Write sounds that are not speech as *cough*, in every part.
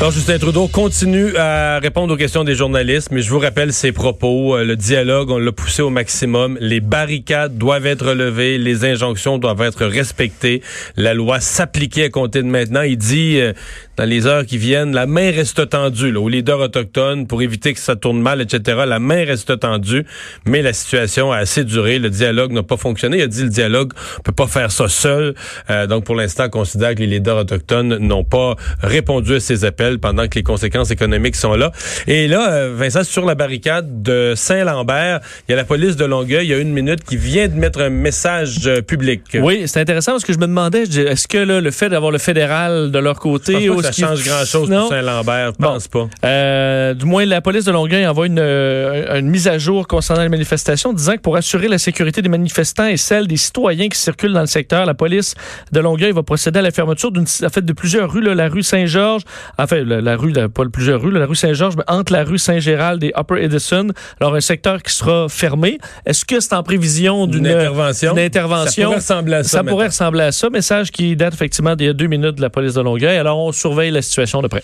Alors, Justin Trudeau continue à répondre aux questions des journalistes, mais je vous rappelle ses propos. Euh, Le dialogue, on l'a poussé au maximum. Les barricades doivent être levées, les injonctions doivent être respectées, la loi s'appliquer à compter de maintenant. Il dit, euh, dans les heures qui viennent, la main reste tendue là, aux leaders autochtones pour éviter que ça tourne mal, etc. La main reste tendue, mais la situation a assez duré. Le dialogue n'a pas fonctionné. Il a dit le dialogue peut pas faire ça seul. Euh, donc, pour l'instant, on considère que les leaders autochtones n'ont pas répondu à ces appels pendant que les conséquences économiques sont là. Et là, euh, Vincent, sur la barricade de Saint-Lambert, il y a la police de Longueuil, il y a une minute, qui vient de mettre un message euh, public. Oui, c'est intéressant parce que je me demandais, est-ce que là, le fait d'avoir le fédéral de leur côté... Je pense pas que ça change grand-chose pour Saint-Lambert, je Bon. pense pas. Euh, du moins, la police de Longueuil envoie une, une mise à jour concernant les manifestations, disant que pour assurer la sécurité des manifestants et celle des citoyens qui circulent dans le secteur, la police de Longueuil va procéder à la fermeture d'une, en fait, de plusieurs rues, là, la rue Saint-Georges, la, la rue, la- pas plusieurs rues, la rue Saint-Georges, mais entre la rue Saint-Gérald et Upper Edison. Alors, un secteur qui sera fermé. Est-ce que c'est en prévision d'une Une intervention? d'une intervention? Ça pourrait ressembler à ça. Ça pourrait ressembler à ça. Message qui date effectivement d'il y a deux minutes de la police de Longueuil. Alors, on surveille la situation de près.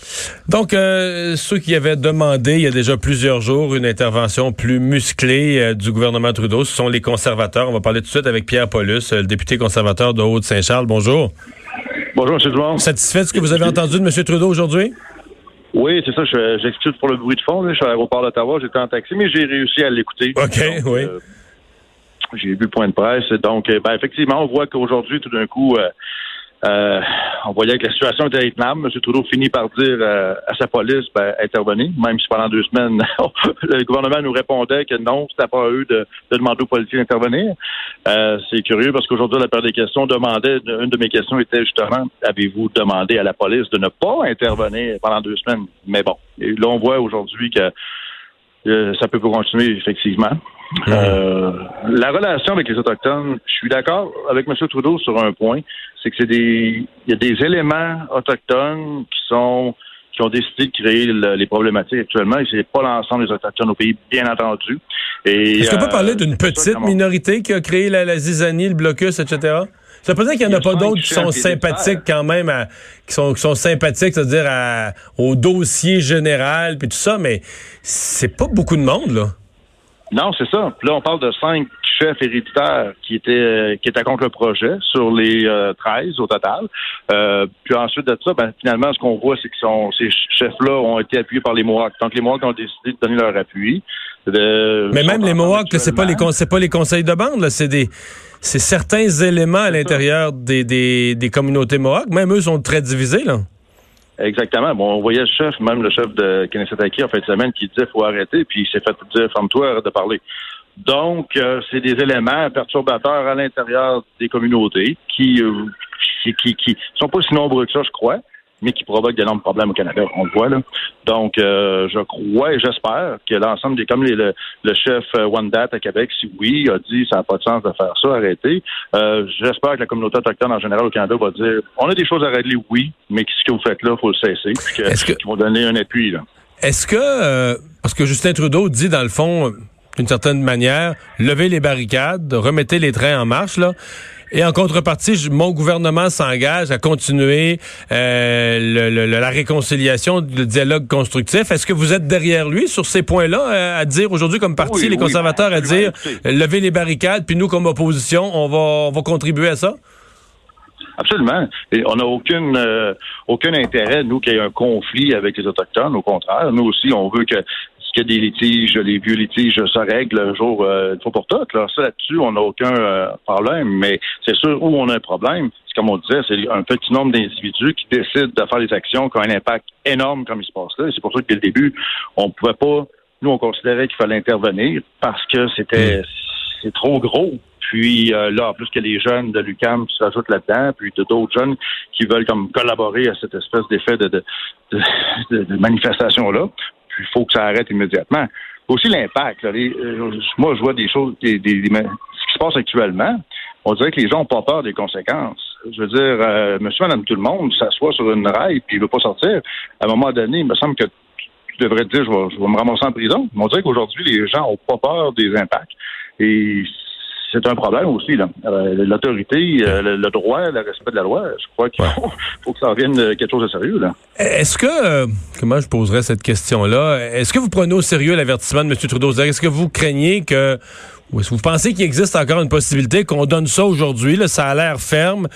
Donc, euh, ceux qui avaient demandé il y a déjà plusieurs jours une intervention plus musclée euh, du gouvernement Trudeau, ce sont les conservateurs. On va parler tout de suite avec Pierre Paulus, euh, le député conservateur de Haute-Saint-Charles. Bonjour. Bonjour, M. Dumont. Satisfait de ce que vous avez entendu de M. Trudeau aujourd'hui? Oui, c'est ça. je- J'excuse pour le bruit de fond. là. Je suis à l'aéroport d'Ottawa. J'étais en taxi, mais j'ai réussi à l'écouter. OK, oui. euh, j'ai vu point de presse. Donc, euh, ben, effectivement, on voit qu'aujourd'hui, tout d'un coup, euh, euh, on voyait que la situation était intenable. M. Trudeau finit par dire euh, à sa police, ben, intervenez, même si pendant deux semaines, *laughs* le gouvernement nous répondait que non, c'était pas à eux de, de demander aux policiers d'intervenir. Euh, c'est curieux parce qu'aujourd'hui, la période des questions demandait, une de mes questions était justement, avez-vous demandé à la police de ne pas intervenir pendant deux semaines? Mais bon, et là, on voit aujourd'hui que euh, ça peut continuer, effectivement. Euh, la relation avec les Autochtones, je suis d'accord avec M. Trudeau sur un point, c'est que c'est des il y a des éléments autochtones qui sont qui ont décidé de créer le- les problématiques actuellement et c'est pas l'ensemble des Autochtones au pays, bien entendu. Est-ce qu'on peut euh, parler d'une petite minorité qui a créé la, la zizanie, le blocus, etc.? Ça veut pas dire qu'il n'y en a pas d'autres qui sont sympathiques quand même, à- qui, sont, qui sont sympathiques, c'est-à-dire au dossier général, puis tout ça, mais c'est pas beaucoup de monde, là. Non, c'est ça. Puis là, on parle de cinq chefs héréditaires qui étaient euh, qui étaient contre le projet sur les euh, 13 au total. Euh, puis ensuite de ça, ben, finalement, ce qu'on voit, c'est que sont- ces chefs-là ont été appuyés par les Mohawks. Donc, les Mohawks ont décidé de donner leur appui. De- Mais même les Mohawks, c'est pas les c'est pas les conseils de bande, là, c'est des c'est certains éléments à l'intérieur des, des, des communautés Mohawks. Même eux sont très divisés, là. Exactement. Bon, on voyait le chef, même le chef de Kennesaw en fin de semaine, qui disait faut arrêter, puis il s'est fait dire ferme-toi, de parler. Donc, euh, c'est des éléments perturbateurs à l'intérieur des communautés qui, euh, qui, qui, qui sont pas si nombreux que ça, je crois, mais qui provoquent d'énormes problèmes au Canada. On le voit là. Donc, euh, je crois et j'espère que l'ensemble des, comme les- le, le chef euh, One Date à Québec, si oui, a dit ça n'a pas de sens de faire ça, arrêtez. Euh, j'espère que la communauté autochtone en général au Canada va dire on a des choses à régler, oui, mais ce que vous faites là, faut le cesser, puis que- Est-ce que- qu'ils vont donner un appui là. Est-ce que, euh, parce que Justin Trudeau dit dans le fond, euh, d'une certaine manière, levez les barricades, remettez les trains en marche, là. Et en contrepartie, je- mon gouvernement s'engage à continuer euh, le- le- le- la réconciliation, le dialogue constructif. Est-ce que vous êtes derrière lui sur ces points-là, euh, à dire aujourd'hui comme parti, Oui, les oui, conservateurs, à dire euh, levez les barricades, puis nous comme opposition, on va, on va contribuer à ça? Absolument. Et on n'a aucune euh, aucun intérêt, nous, qu'il y ait un conflit avec les Autochtones. Au contraire, nous aussi, on veut que qu'il y a des litiges, les vieux litiges se règlent un jour euh, pour toutes. Là. Ça, là-dessus, on n'a aucun euh, problème. Mais c'est sûr, où on a un problème, c'est comme on disait, c'est un petit nombre d'individus qui décident de faire des actions qui ont un impact énorme comme il se passe là. Et c'est pour ça que dès le début, on ne pouvait pas, nous, on considérait qu'il fallait intervenir parce que c'était c'est trop gros. Puis euh, là, en plus que les jeunes de l'UCAM qui se rajoutent là-dedans, puis de d'autres jeunes qui veulent comme collaborer à cette espèce d'effet de, de, de, de manifestation-là. Il faut que ça arrête immédiatement. Aussi l'impact. euh, moi, je vois des choses, des, des- des- ce qui se passe actuellement. On dirait que les gens n'ont pas peur des conséquences. Je veux dire, euh, monsieur, madame, tout le monde s'assoit sur une rail puis il veut pas sortir. À un moment donné, il me semble que tu devrais te dire, je vais, je vais me ramasser en prison. On dirait qu'aujourd'hui, les gens ont pas peur des impacts. Et c'est un problème aussi. là. Euh, L'autorité, euh, le, le droit, le respect de la loi, je crois qu'il faut, faut que ça revienne euh, quelque chose de sérieux. Là. Est-ce que, comment je poserais cette question-là, est-ce que vous prenez au sérieux l'avertissement de M. Trudeau? Est-ce que vous craignez que, ou est-ce que vous pensez qu'il existe encore une possibilité qu'on donne ça aujourd'hui, là, ça a l'air ferme,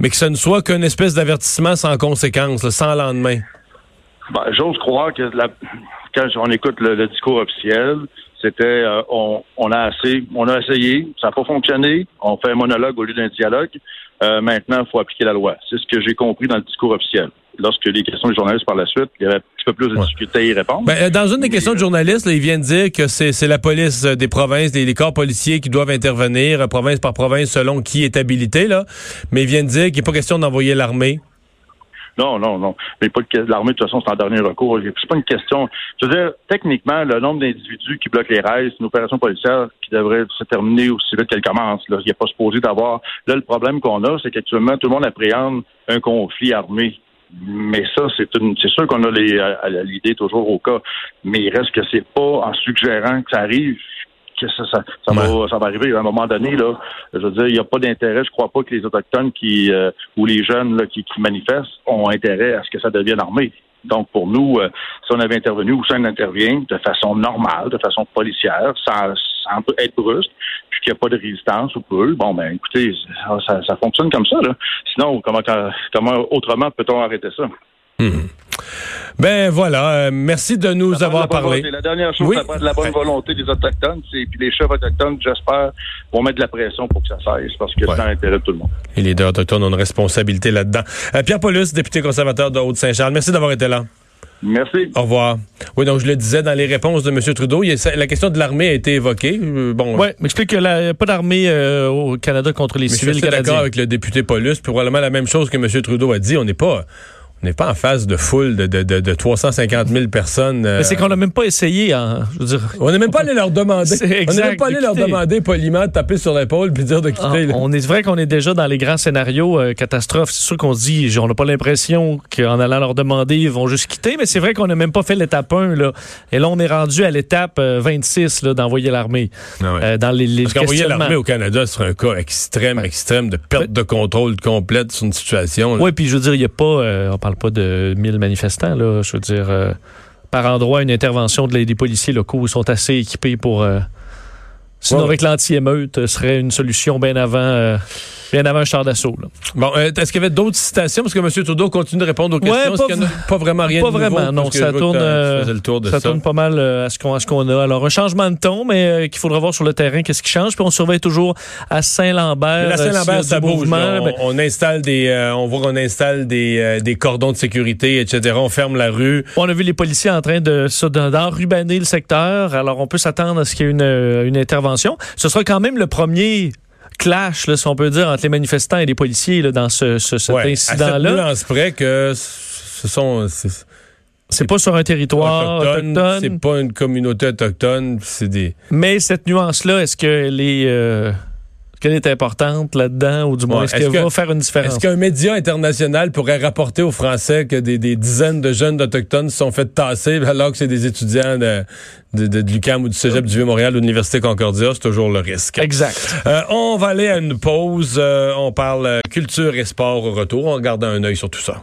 mais que ce ne soit qu'une espèce d'avertissement sans conséquence, là, sans lendemain? Ben, J'ose croire que la- quand on écoute le, le discours officiel, c'était euh, on, on a assez, on a essayé, ça n'a pas fonctionné, on fait un monologue au lieu d'un dialogue. Euh, maintenant, il faut appliquer la loi. C'est ce que j'ai compris dans le discours officiel. Lorsque les questions des journalistes par la suite, il y avait un petit peu plus de Ouais. difficulté à y répondre. Ben, euh, dans une des questions de journalistes, là, il vient de dire que c'est la police des provinces, les, les corps policiers qui doivent intervenir, province par province, selon qui est habilité, là. Mais il vient de dire qu'il n'est pas question d'envoyer l'armée. Non, non, non. Mais pas de l'armée, de toute façon, c'est en dernier recours. C'est pas une question. Je veux dire, techniquement, le nombre d'individus qui bloquent les rails, c'est une opération policière qui devrait se terminer aussi vite qu'elle commence. Il n'y a pas supposé d'avoir. Là, le problème qu'on a, c'est qu'actuellement, tout le monde appréhende un conflit armé. Mais ça, c'est sûr qu'on a l'idée toujours au cas. Mais il reste que c'est pas en suggérant que ça arrive que ça, ça, ça va, ça va arriver à un moment donné. Là, je veux dire, il n'y a pas d'intérêt. Je crois pas que les autochtones qui euh, ou les jeunes là, qui, qui manifestent ont intérêt à ce que ça devienne armé. Donc, pour nous, euh, si on avait intervenu ou si on intervient de façon normale, de façon policière, sans, sans être brusque, puis qu'il n'y a pas de résistance ou peu, bon, ben, écoutez, ça, ça, ça fonctionne comme ça. Là. Sinon, comment, comment autrement peut-on arrêter ça? Ben voilà, euh, merci de nous Ça avoir de la parlé. volonté. La dernière chose, Oui. ça prend de la bonne volonté des Autochtones. c'est- Puis les chefs autochtones, j'espère, vont mettre de la pression pour que ça cesse, parce que Ouais. c'est dans l'intérêt de tout le monde. Les leaders autochtones ont une responsabilité là-dedans. Euh, Pierre Paulus, député conservateur de Haute-Saint-Charles, merci d'avoir été là. Merci. Au revoir. Oui, donc je le disais dans les réponses de M. Trudeau, il y a- la question de l'armée a été évoquée. Euh, Bon, Oui, mais explique qu'il n'y a pas d'armée euh, au Canada contre les mais je suis civils d'accord avec le député Paulus, probablement la même chose que M. Trudeau a dit. On n'est pas, on n'est pas en face de foule de, de, de, de 350 000 personnes. euh, Mais c'est qu'on n'a même pas essayé, hein, je veux dire. on n'est même pas allé leur demander. *laughs* On n'est même pas allé de leur demander poliment de taper sur l'épaule puis dire de Ah, quitter. là. on est vrai qu'on est déjà dans les grands scénarios euh, catastrophes. C'est sûr qu'on se dit, on n'a pas l'impression qu'en allant leur demander, ils vont juste quitter, mais c'est vrai qu'on n'a même pas fait l'étape 1. Là. Et là, on est rendu à l'étape euh, 26 là, d'envoyer l'armée. Ah ouais. Euh, dans les, les Parce qu'envoyer l'armée au Canada, ce serait un cas extrême, extrême de perte de contrôle complète sur une situation. Oui, puis je veux dire, il n'y a pas, euh, parle pas de 1000 manifestants, là. Je veux dire, euh, par endroit, une intervention de des policiers locaux sont assez équipés pour. euh, sinon, Ouais. avec l'anti-émeute, euh, serait une solution bien avant, euh, bien avant un char d'assaut. Bon, euh, est-ce qu'il y avait d'autres citations? Parce que M. Trudeau continue de répondre aux Ouais, questions. Est-ce pas a pas vraiment rien pas de nouveau? vraiment, non. Ça tourne, euh, tour ça ça. tourne pas mal à ce qu'on à a. Alors, un changement de ton, mais qu'il faudra voir sur le terrain qu'est-ce qui change. Puis on surveille toujours à Saint-Lambert. Y Saint-Lambert, ça bouge. là. ben, on, on installe des, on voit qu'on installe des, des cordons de sécurité, etc. On ferme la rue. On a vu les policiers en train de d'enrubaner le secteur. Alors, on peut s'attendre à ce qu'il y ait une, une intervention. Ce sera quand même le premier clash, là, si on peut dire, entre les manifestants et les policiers là, dans ce, ce- cet Ouais, À cette incident-là. nuance près que ce sont c'est- pas sur un territoire autochtone, autochtone, c'est pas une communauté autochtone, c'est des. mais cette nuance-là, est-ce qu'elle est, euh, qu'elle est importante là-dedans, ou du moins, Ouais, est-ce est-ce qu'elle que- va faire une différence? Est-ce qu'un média international pourrait rapporter aux Français que des, des dizaines de jeunes autochtones se sont fait tasser alors que c'est des étudiants de, de, de, de l'UQAM ou du Cégep du Vieux-Montréal ou de l'Université Concordia? C'est toujours le risque. Exact. Euh, on va aller à une pause. Euh, on parle euh, culture et sport au retour. On garde un œil sur tout ça.